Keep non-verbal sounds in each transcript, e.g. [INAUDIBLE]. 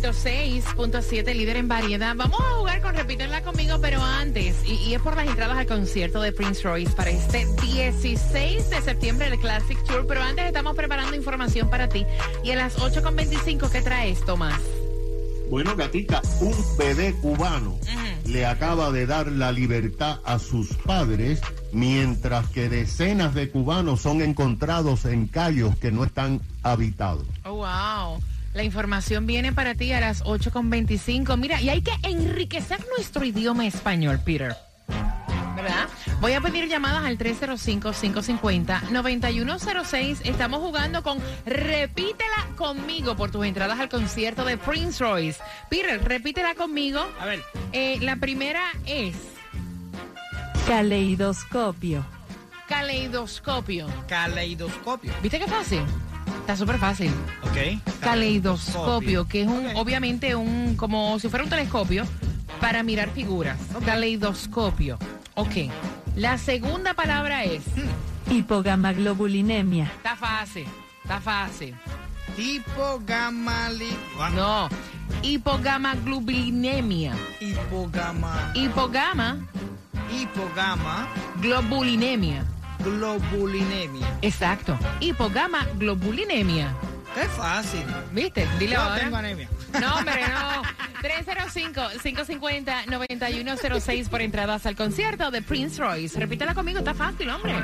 106.7, líder en variedad. Vamos a jugar con Repítenla conmigo, pero antes, y, y, es por las entradas al concierto de Prince Royce para este 16 de septiembre del Classic Tour. Pero antes estamos preparando información para ti. Y a las 8.25, ¿qué traes, Tomás? Bueno, gatita, un bebé cubano le acaba de dar la libertad a sus padres, mientras que decenas de cubanos son encontrados en callos que no están habitados. Oh, wow. La información viene para ti a las 8.25. Mira, y hay que enriquecer nuestro idioma español, Peter. ¿Verdad? Voy a pedir llamadas al 305-550-9106. Estamos jugando con Repítela conmigo por tus entradas al concierto de Prince Royce. Peter, repítela conmigo. A ver. Eh, la primera es... Caleidoscopio. Caleidoscopio. Caleidoscopio. ¿Viste qué fácil? Está súper fácil. Ok. Caleidoscopio, que es un, obviamente un, como si fuera un telescopio para mirar figuras. Caleidoscopio. Ok. La segunda palabra es, Hipogamaglobulinemia. está fácil, está fácil. Tipo gamma li... No, hipogamaglobulinemia. Hipogama... Hipogama Hipogama... globulinemia. Globulinemia. Exacto. Hipogama globulinemia. Qué fácil. ¿Viste? Dile Yo ahora. tengo anemia. No, hombre, no. [LAUGHS] 305-550-9106 por entradas al concierto de Prince Royce. Repítela conmigo, está fácil, hombre.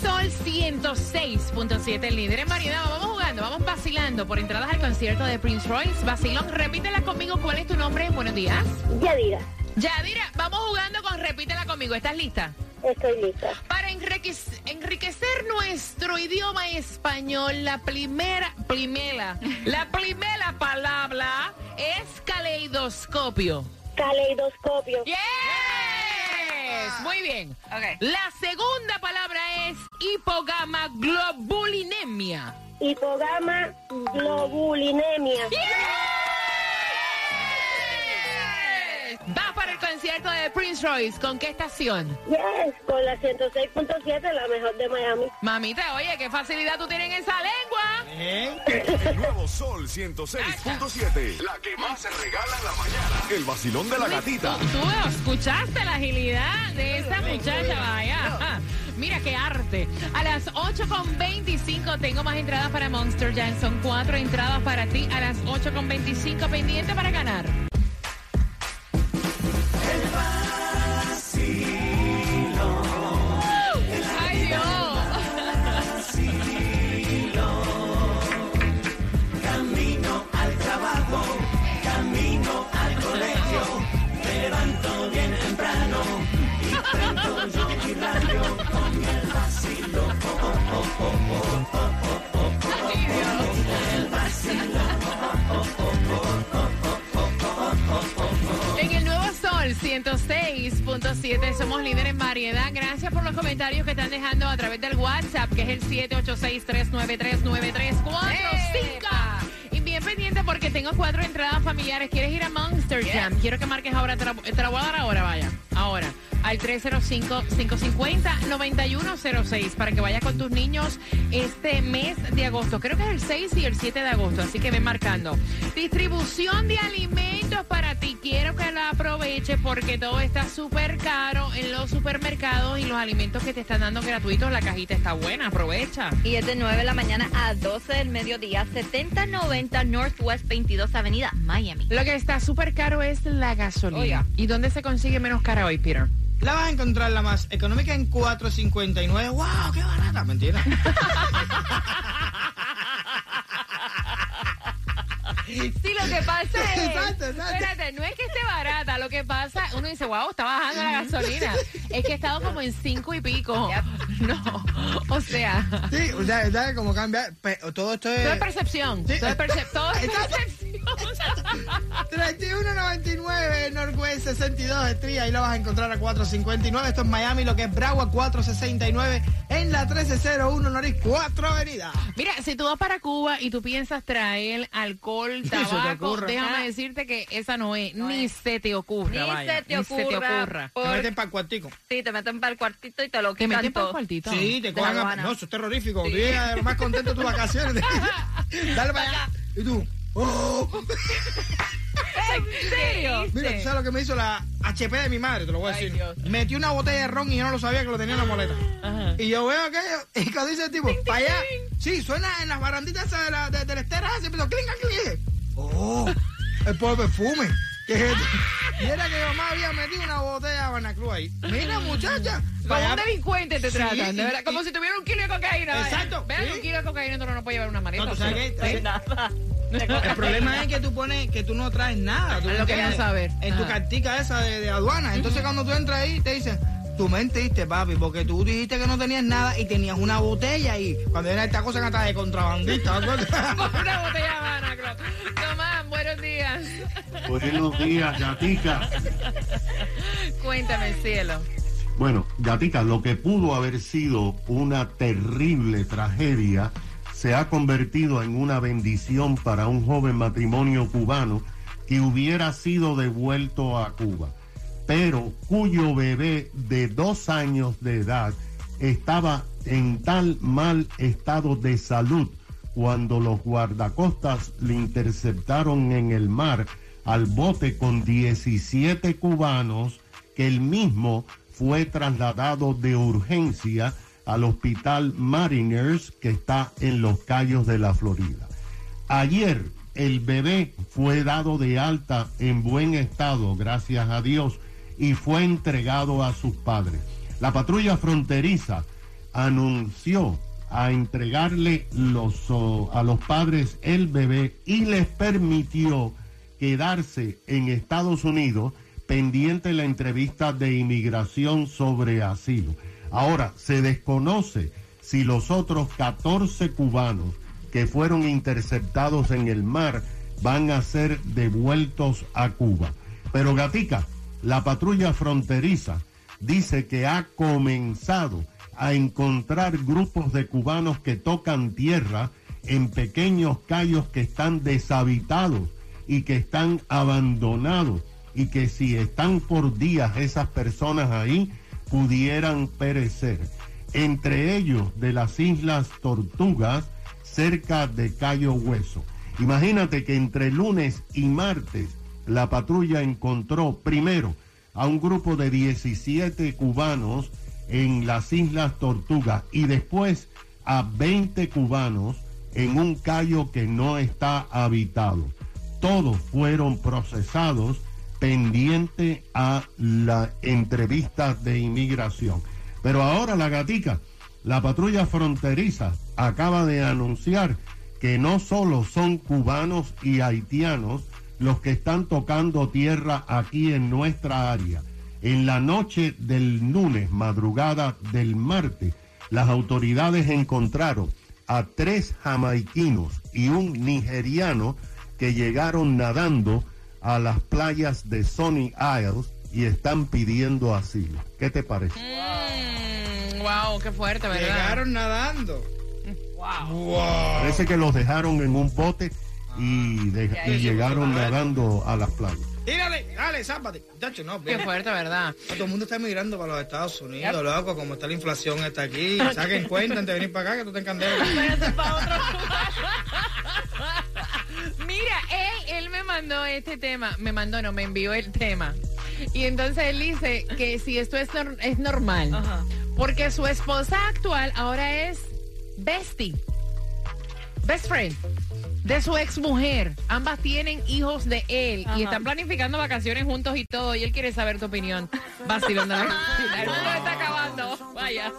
Sol 106.7, el líder en variedad. Vamos vamos vacilando por entradas al concierto de Prince Royce. Vacilón, repítela conmigo. ¿Cuál es tu nombre? Buenos días. Yadira, Yadira, vamos jugando con Repítela conmigo. ¿Estás lista? estoy lista. Para enriquec- enriquecer nuestro idioma español, la primera, primera, [LAUGHS] la primera palabra es caleidoscopio. Caleidoscopio. Yes, muy bien. La segunda palabra es hipogamaglobulinemia. Hipogama globulinemia. Va para el concierto de Prince Royce. ¿Con qué estación? Yes, con la 106.7, la mejor de Miami. Mamita, oye, qué facilidad tú tienes en esa lengua. ¿Eh? El nuevo Sol 106.7. La que más se regala en la mañana. El vacilón de la gatita. Tú, tú escuchaste la agilidad de esa muchacha, vaya. Mira qué arte. A las 8.25 tengo más entradas para Monster Jam. Cuatro entradas para ti a las 8.25 pendiente para ganar. Comentarios que están dejando a través del WhatsApp, que es el 786-393-9345. Y bien pendiente porque tengo cuatro entradas familiares. ¿Quieres ir a Monster Jam? Quiero que marques ahora, te la, te la voy a dar ahora, vaya. Ahora, al 305-550-9106 para que vayas con tus niños este mes de agosto. Creo que es el 6 y el 7 de agosto, así que ven marcando. Distribución de alimentos para ti. Quiero que la aproveches porque todo está súper caro en los supermercados y los alimentos que te están dando gratuitos. La cajita está buena, aprovecha. Y es de 9 de la mañana a 12 del mediodía, 7090 Northwest 22 Avenida, Miami. Lo que está súper caro es la gasolina. Oiga. ¿Y dónde se consigue menos cara hoy, Peter? La vas a encontrar la más económica en 4.59. ¡Wow! ¡Qué barata! Mentira. [LAUGHS] Sí, lo que pasa es. Exacto, exacto. Espérate, no es que esté barata. Lo que pasa, uno dice, wow, está bajando la gasolina. Es que ha estado como en cinco y pico. No, o sea, Sí, o sea, ¿sabes cómo cambia? Todo esto es... todo es percepción. Sí. Todo es, percep- todo es Exacto. percepción. 3199 Northwest 62 Street, ahí lo vas a encontrar a 459. Esto es Miami, lo que es Broward 469 en la 1301 Norris 4 Avenida. Mira, si tú vas para Cuba y tú piensas traer alcohol, [LAUGHS] te tabaco, déjame Ah. decir que esa no es, No ni es. se te ocurra, Ni vaya, se te ni se te ocurra. Te Por- meten para el cuartico. Sí, te meten para el cuartito y te lo Te quitan meten para el cuartito. Sí, te cojan a... No, eso es terrorífico. Lo más contento de tus [LAUGHS] vacaciones. [LAUGHS] Dale para allá. Y tú... Oh. ¿En serio? Mira, ¿tú sabes lo que me hizo la HP de mi madre? Te lo voy a decir. Metí una botella de ron y yo no lo sabía que lo tenía en la moleta. Ajá. Y yo veo aquello, [LAUGHS] y cuando dice el tipo, para allá, sí, suena en las baranditas esas de la, de, de la estera, se empezó, clinga, clinga. Oh, el pobre perfume. ¿Qué es esto? [LAUGHS] Y era que mi mamá había metido una botella de Habana Cruz ahí. Mira, muchacha. Como para un delincuente te Sí, tratan, de y- verdad. Como y- si tuviera un kilo de cocaína. Exacto, Vean, sí. un kilo de cocaína tú no puedes llevar una maleta. No, tú sabes que- ¿sí? Nada. El problema es que tú pones que tú no traes nada. Tú lo que no saber. En tu cartica esa de, de aduana. Entonces cuando tú entras ahí te dicen, tú mentiste, papi, porque tú dijiste que no tenías nada y tenías una botella ahí. Cuando era esta cosa que de contrabandista. [LAUGHS] Una botella de Habana. Tomás, buenos días. Buenos días, Gatica. Cuéntame, cielo. Bueno, Gatica, lo que pudo haber sido una terrible tragedia se ha convertido en una bendición para un joven matrimonio cubano que hubiera sido devuelto a Cuba, pero cuyo bebé de dos años de edad estaba en tal mal estado de salud cuando los guardacostas le interceptaron en el mar al bote con 17 cubanos que el mismo fue trasladado de urgencia al hospital Mariners que está en los Cayos de la Florida. Ayer el bebé fue dado de alta en buen estado, gracias a Dios, y fue entregado a sus padres. La patrulla fronteriza anunció a entregarle a los padres el bebé y les permitió quedarse en Estados Unidos pendiente la entrevista de inmigración sobre asilo. Ahora, se desconoce si los otros 14 cubanos que fueron interceptados en el mar van a ser devueltos a Cuba. Pero Gatica, la patrulla fronteriza dice que ha comenzado a encontrar grupos de cubanos que tocan tierra en pequeños callos que están deshabitados y que están abandonados y que si están por días esas personas ahí pudieran perecer. Entre ellos de las Islas Tortugas, cerca de Cayo Hueso. Imagínate que entre lunes y martes la patrulla encontró primero a un grupo de 17 cubanos en las Islas Tortugas y después a 20 cubanos en un callo que no está habitado. Todos fueron procesados pendiente a la entrevista de inmigración. Pero ahora la gatica, la patrulla fronteriza acaba de anunciar que no solo son cubanos y haitianos los que están tocando tierra aquí en nuestra área. En la noche del lunes, madrugada del martes, las autoridades encontraron a tres jamaiquinos y un nigeriano que llegaron nadando a las playas de Sonny Isles y están pidiendo asilo. ¿Qué te parece? Mm, wow, qué fuerte, ¿verdad? Llegaron nadando. Wow. Wow. Parece que los dejaron en un bote y, de- y llegaron nadando a las playas. Tírale, dale, zápate. Chacho, no, Qué fuerte, ¿verdad? Todo el mundo está emigrando para los Estados Unidos, loco, como está la inflación está aquí. [LAUGHS] Saquen cuenta antes de venir para acá que tú te encandelas. [LAUGHS] Mira, él, él me mandó este tema, me mandó, no, me envió el tema. Y entonces él dice que si esto es, nor- es normal, Ajá. porque su esposa actual ahora es bestie, best friend de su ex mujer. Ambas tienen hijos de él y están planificando vacaciones juntos y todo. Y él quiere saber tu opinión. La El [LAUGHS] mundo está acabando. Vaya.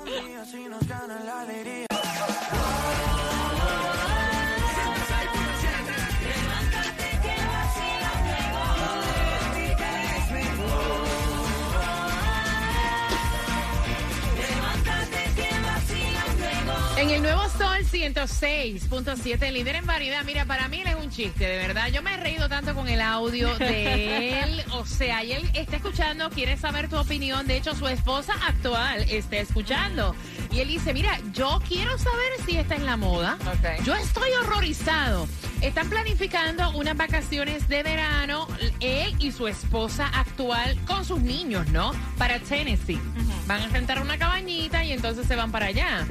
En el nuevo Sol 106.7, líder en variedad. Mira, para mí él es un chiste, de verdad. Yo me he reído tanto con el audio de [LAUGHS] él. O sea, y él está escuchando, quiere saber tu opinión. De hecho, su esposa actual está escuchando. Y él dice, mira, yo quiero saber si está en la moda. Yo estoy horrorizado. Están planificando unas vacaciones de verano, él y su esposa actual con sus niños, ¿no? Para Tennessee. Van a rentar una cabañita y entonces se van para allá.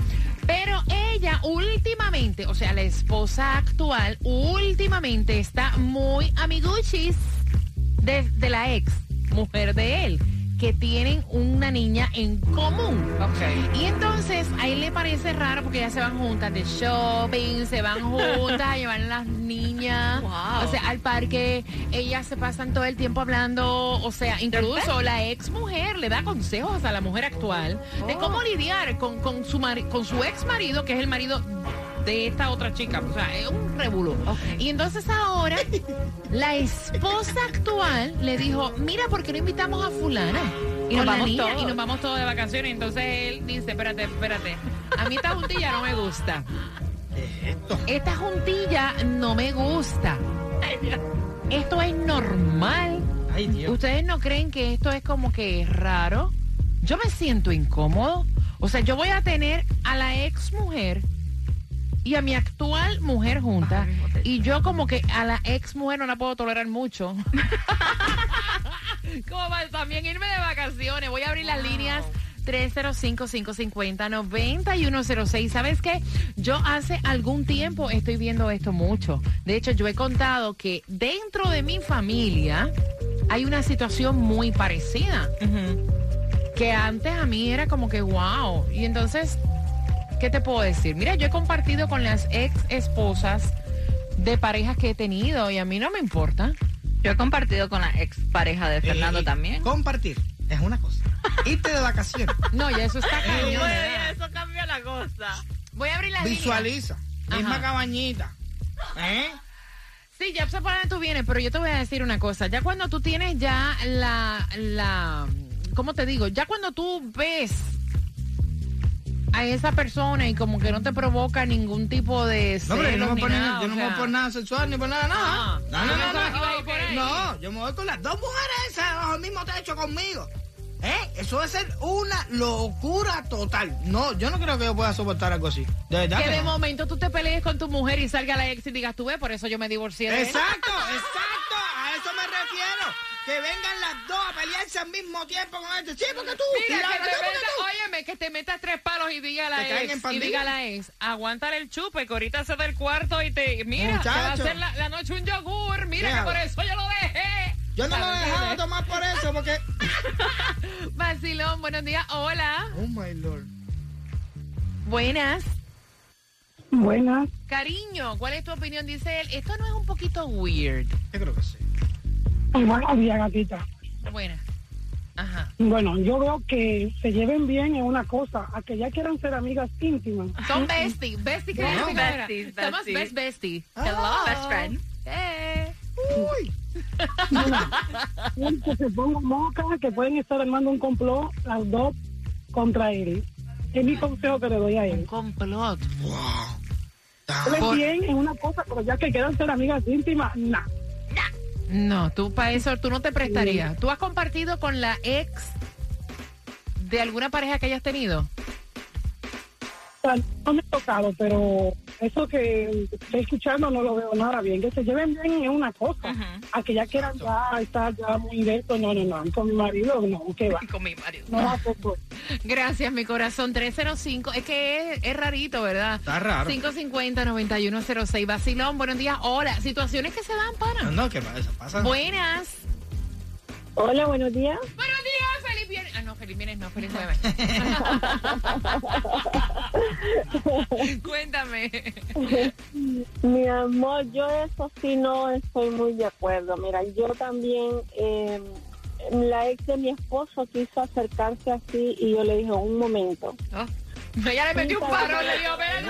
Pero ella últimamente, o sea, la esposa actual, últimamente está muy amiguchis de, de la ex mujer de él, que tienen una niña en común. Y entonces a él le parece raro porque ya se van juntas de shopping, se van juntas a llevar a las niñas, [LAUGHS] Wow. o sea, al parque. Ellas se pasan todo el tiempo hablando, o sea, incluso la ex mujer le da consejos a la mujer actual de cómo lidiar con, con su con su ex marido, que es el marido de esta otra chica. O sea, es un revuelo. Y entonces ahora la esposa actual le dijo, mira, ¿por qué no invitamos a fulana? Y Nos vamos niña, todos. y nos vamos todos de vacaciones. Entonces él dice, espérate, espérate. A mí esta juntilla no me gusta. Esta juntilla no me gusta. Esto es normal. Ay, Dios. ¿Ustedes no creen que esto es como que raro? Yo me siento incómodo. O sea, yo voy a tener a la ex mujer y a mi actual mujer techo. Y yo como que a la ex mujer no la puedo tolerar mucho. [LAUGHS] como para también irme de vacaciones. Voy a abrir las líneas 305-550-9106. ¿Sabes qué? Yo hace algún tiempo estoy viendo esto mucho. De hecho, yo he contado que dentro de mi familia hay una situación muy parecida. Que antes a mí era como que wow. Y entonces, ¿qué te puedo decir? Mira, yo he compartido con las ex esposas de parejas que he tenido y a mí no me importa. Yo he compartido con la ex pareja de Fernando Eh, también. Compartir es una cosa. Irte de vacaciones. [LAUGHS] No, ya eso está cañón. Oye, eso cambia la cosa. Voy a abrir líneas. Visualiza. Misma Ajá. cabañita. ¿Eh? Sí, ya sé por dónde tú vienes, pero yo te voy a decir una cosa. Ya cuando tú tienes ya la, la, ¿cómo te digo? Ya cuando tú ves a esa persona y como que no te provoca ningún tipo de No, pero yo no celos me voy, nada, yo no me sea, voy por nada sexual ni por nada, nada. No, no, yo no, no. No, yo me voy con las dos mujeres esas bajo el mismo techo conmigo. ¿Eh? Eso va a ser una locura total. No, yo no creo que yo pueda soportar algo así. De verdad. Que que de no. momento tú te pelees con tu mujer y salga la ex y digas, tú ves, por eso yo me divorcié de él. Exacto, [LAUGHS] exacto. A eso me refiero. Que vengan las dos a pelearse al mismo tiempo con este. Sí, porque tú. Mira, que te "Sí, porque metas, tú". óyeme, que te metas tres palos y diga a la Te ex, y diga a la ex, aguántale el chupe, que ahorita se da el cuarto y te, mira, te va a hacer la, la noche un yogur, mira que por eso yo lo dejé. Yo no lo dejado tomar por eso, porque. [LAUGHS] Vacilón, buenos días, hola, Oh my lord. buenas. Buenas. Cariño, ¿cuál es tu opinión? Dice él, esto no es un poquito weird. Yo creo que sí. Buenos días, gatita. Buenas. Ajá. Bueno, yo veo que se lleven bien en una cosa, a que ya quieran ser amigas íntimas. Son bestie, bestie, ¿qué No, besties, Somos besties. best bestie. Ah. Best friend. Eh. Uy. Que se pongan mocas, que pueden estar armando un complot las dos contra él. Es mi consejo que le doy a Un él. complot. Lleven Por- bien en una cosa, pero ya que quieran ser amigas íntimas, nah. No, tú para eso tú no te prestarías. ¿Tú has compartido con la ex de alguna pareja que hayas tenido? No me he tocado, pero eso que estoy escuchando no lo veo nada bien. Que se lleven bien en una cosa, a que ya quieran ya estar ya muy de esto, no, no, no. Con mi marido, no, que va. [LAUGHS] Con mi marido. No poco. Gracias, mi corazón. 305. Es que es, es rarito, ¿verdad? Está raro. 550-9106. Vacilón, buenos días. Hola. Situaciones que se dan, No, pana. no, ¿qué pasa? Pasa. Buenas. Hola, buenos días. Buenos días, feliz viernes. No, feliz jueves. [LAUGHS] Cuéntame. Mi amor, yo eso sí no estoy muy de acuerdo. Mira, yo también, eh, la ex de mi esposo quiso acercarse así y yo le dije, un momento. Ella le metió un paro, le dijo, ven,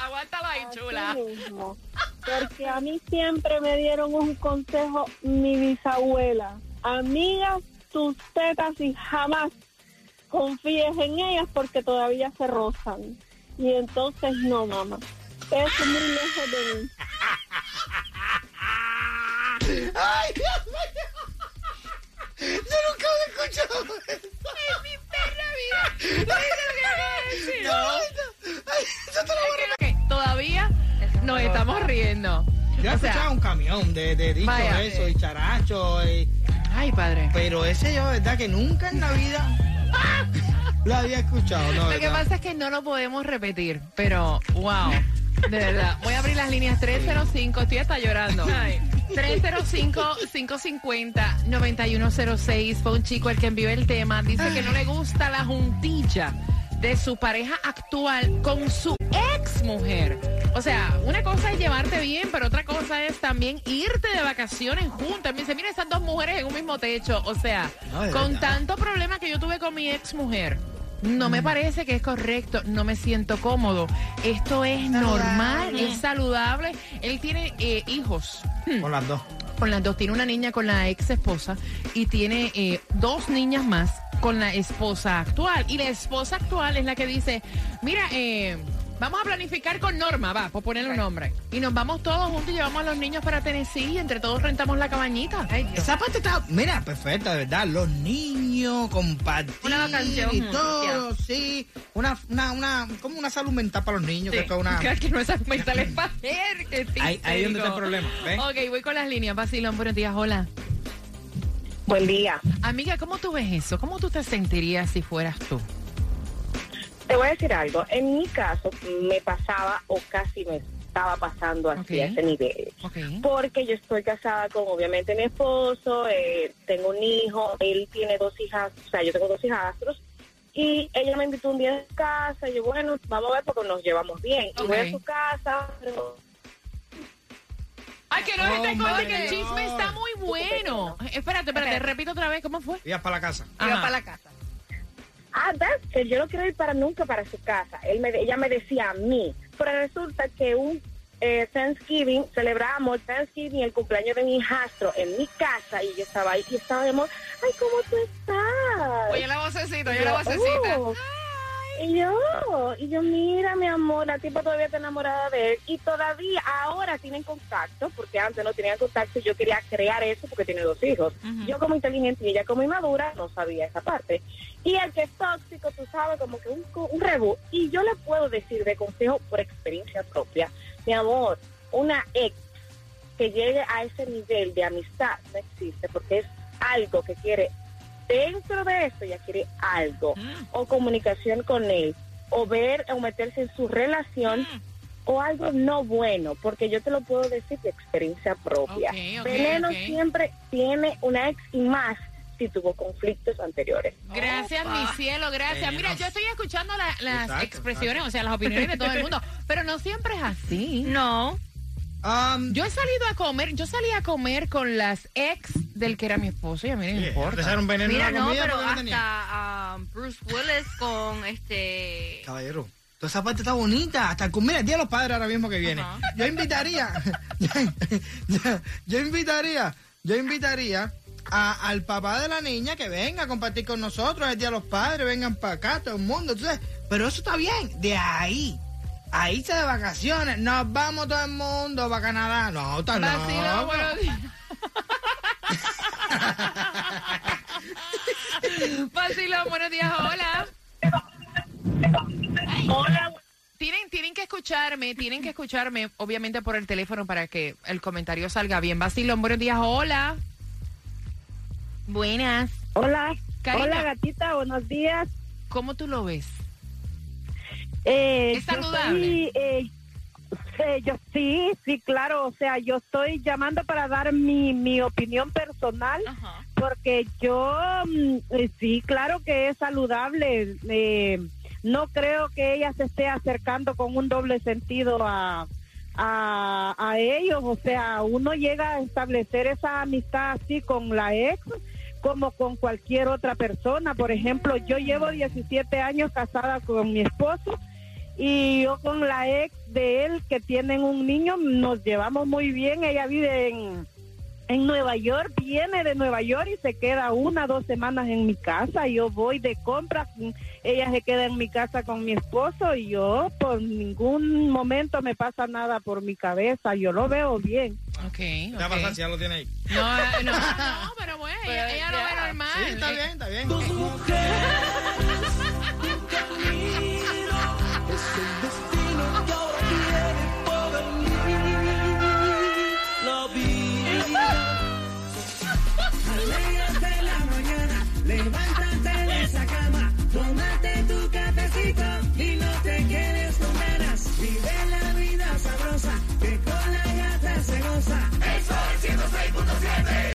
aguántalo ahí, chula. Mismo. Porque a mí siempre me dieron un consejo mi bisabuela. Amigas tus tetas y jamás confíes en ellas porque todavía se rozan. Y entonces no, mamá. Eso es muy lejos de mí. [LAUGHS] ¡Ay, Dios mío! Yo nunca había escuchado eso. ¡Es mi perra vida! ¿No viste lo que decir? No, ay, yo te lo voy a todavía nos estamos riendo. Yo he O sea, escuchado un camión de, de dicho vaya. eso y characho, y- Ay, padre. pero ese yo, verdad, que nunca en la vida [LAUGHS] lo había escuchado, ¿no? Lo que pasa es que no lo podemos repetir, pero wow, de verdad. Voy a abrir las líneas 305, estoy hasta llorando. 305-550-9106. Fue un chico el que envió el tema. Dice que no le gusta la juntilla de su pareja actual con su ex mujer. O sea, una cosa es llevarte bien, pero otra cosa es también irte de vacaciones juntas. Me dice, mira esas dos mujeres en un mismo techo. O sea, No, con verdad. tanto problema que yo tuve con mi ex mujer. No me parece que es correcto, no me siento cómodo. Esto es normal, es saludable. Él tiene eh, hijos Con las dos. con las dos. Tiene una niña con la ex esposa y tiene eh, dos niñas más con la esposa actual. Y la esposa actual es la que dice, mira, eh, vamos a planificar con Norma, va, por ponerle un nombre. Y nos vamos todos juntos y llevamos a los niños para Tennessee y entre todos rentamos la cabañita. Esa parte está, mira, perfecta, de verdad. Los niños, compartir Una vacación y todo, sí. Una, una, una, como una salud mental para los niños, que Sí, es una... que- [LAUGHS] que no es mental es para ver, que Ahí, ahí es donde está el problema, ¿ves? Ok, voy con las líneas. Basilón, buenos días, hola. Buen día. Amiga, ¿cómo tú ves eso? ¿Cómo tú te sentirías si fueras tú? Te voy a decir algo. En mi caso, me pasaba o casi me estaba pasando así a ese nivel. Porque yo estoy casada con, obviamente, mi esposo, eh, tengo un hijo, él tiene dos hijas, o sea, yo tengo dos hijastros. Y ella me invitó un día a su casa, y yo, bueno, vamos a ver porque nos llevamos bien. Y voy a su casa, pero Ay, que no Oh, que el chisme está muy bueno. Espérate, espérate, repito otra vez, ¿cómo fue? Ibas para la casa. Iba para la casa. Ah, ves, que yo no quiero ir para nunca para su casa. Él me, ella me decía a mí. Pero resulta que un eh, Thanksgiving, celebramos Thanksgiving, el cumpleaños de mi hijastro en mi casa y yo estaba ahí y estaba de amor. Ay, ¿cómo tú estás? Oye la vocecita, oye la vocecita. "Oh". Y yo, y yo, mira, mi amor, la tipa todavía está enamorada de él. Y todavía, ahora tienen contacto, porque antes no tenían contacto y yo quería crear eso porque tiene dos hijos. Yo como inteligente y ella como inmadura no sabía esa parte. Y el que es tóxico, tú sabes, como que un, un rebú. Y yo le puedo decir de consejo por experiencia propia, mi amor, una ex que llegue a ese nivel de amistad no existe porque es algo que quiere dentro de eso ya quiere algo o comunicación con él o ver o meterse en su relación o algo no bueno porque yo te lo puedo decir de experiencia propia. Veneno siempre tiene una ex y más si tuvo conflictos anteriores. Gracias, mi cielo, gracias. Mira, yo estoy escuchando la- las Exacto, expresiones, o sea, las opiniones de todo el [LAUGHS] mundo, pero no siempre es así. No. Um, Yo he salido a comer, yo salí a comer con las ex del que era mi esposo y a mí no me ¿Te importa. veneno Mira, no, pero hasta um, Bruce Willis con este... Caballero, toda esa parte está bonita. Hasta con, mira, el Día de los Padres ahora mismo que viene. Yo invitaría, [LAUGHS] yo, yo invitaría, yo invitaría a- al papá de la niña que venga a compartir con nosotros el Día de los Padres, vengan para acá, todo el mundo. Entonces, pero eso está bien, de ahí. A irse de vacaciones, nos vamos todo el mundo para Canadá. No, está Vacilo, loco. buenos [LAUGHS] días. Vacilo, buenos días, hola. hola Tienen, tienen que escucharme, tienen que escucharme, obviamente por el teléfono para que el comentario salga bien. Vacilón, buenos días, hola. Buenas. hola hola gatita buenos días ¿Cómo tú lo ves? Eh, ¿Es saludable? soy, eh, yo sí, sí, claro. O sea, yo estoy llamando para dar mi, mi opinión personal Ajá. porque yo mm, eh, sí, claro que es saludable. Eh, no creo que ella se esté acercando con un doble sentido a, a, a ellos. O sea, uno llega a establecer esa amistad así con la ex como con cualquier otra persona. Por ejemplo, yo llevo 17 años casada con mi esposo y yo con la ex de él que tienen un niño nos llevamos muy bien. Ella vive en, en Nueva York, viene de Nueva York y se queda una, dos semanas en mi casa. Yo voy de compras, ella se queda en mi casa con mi esposo y yo por ningún momento me pasa nada por mi cabeza. Yo lo veo bien. Ok, ¿Qué va a ok. pasar si ya lo tiene ahí? No, no, no, [LAUGHS] pero bueno, ella, ella lo ve normal. Sí, está bien, está bien.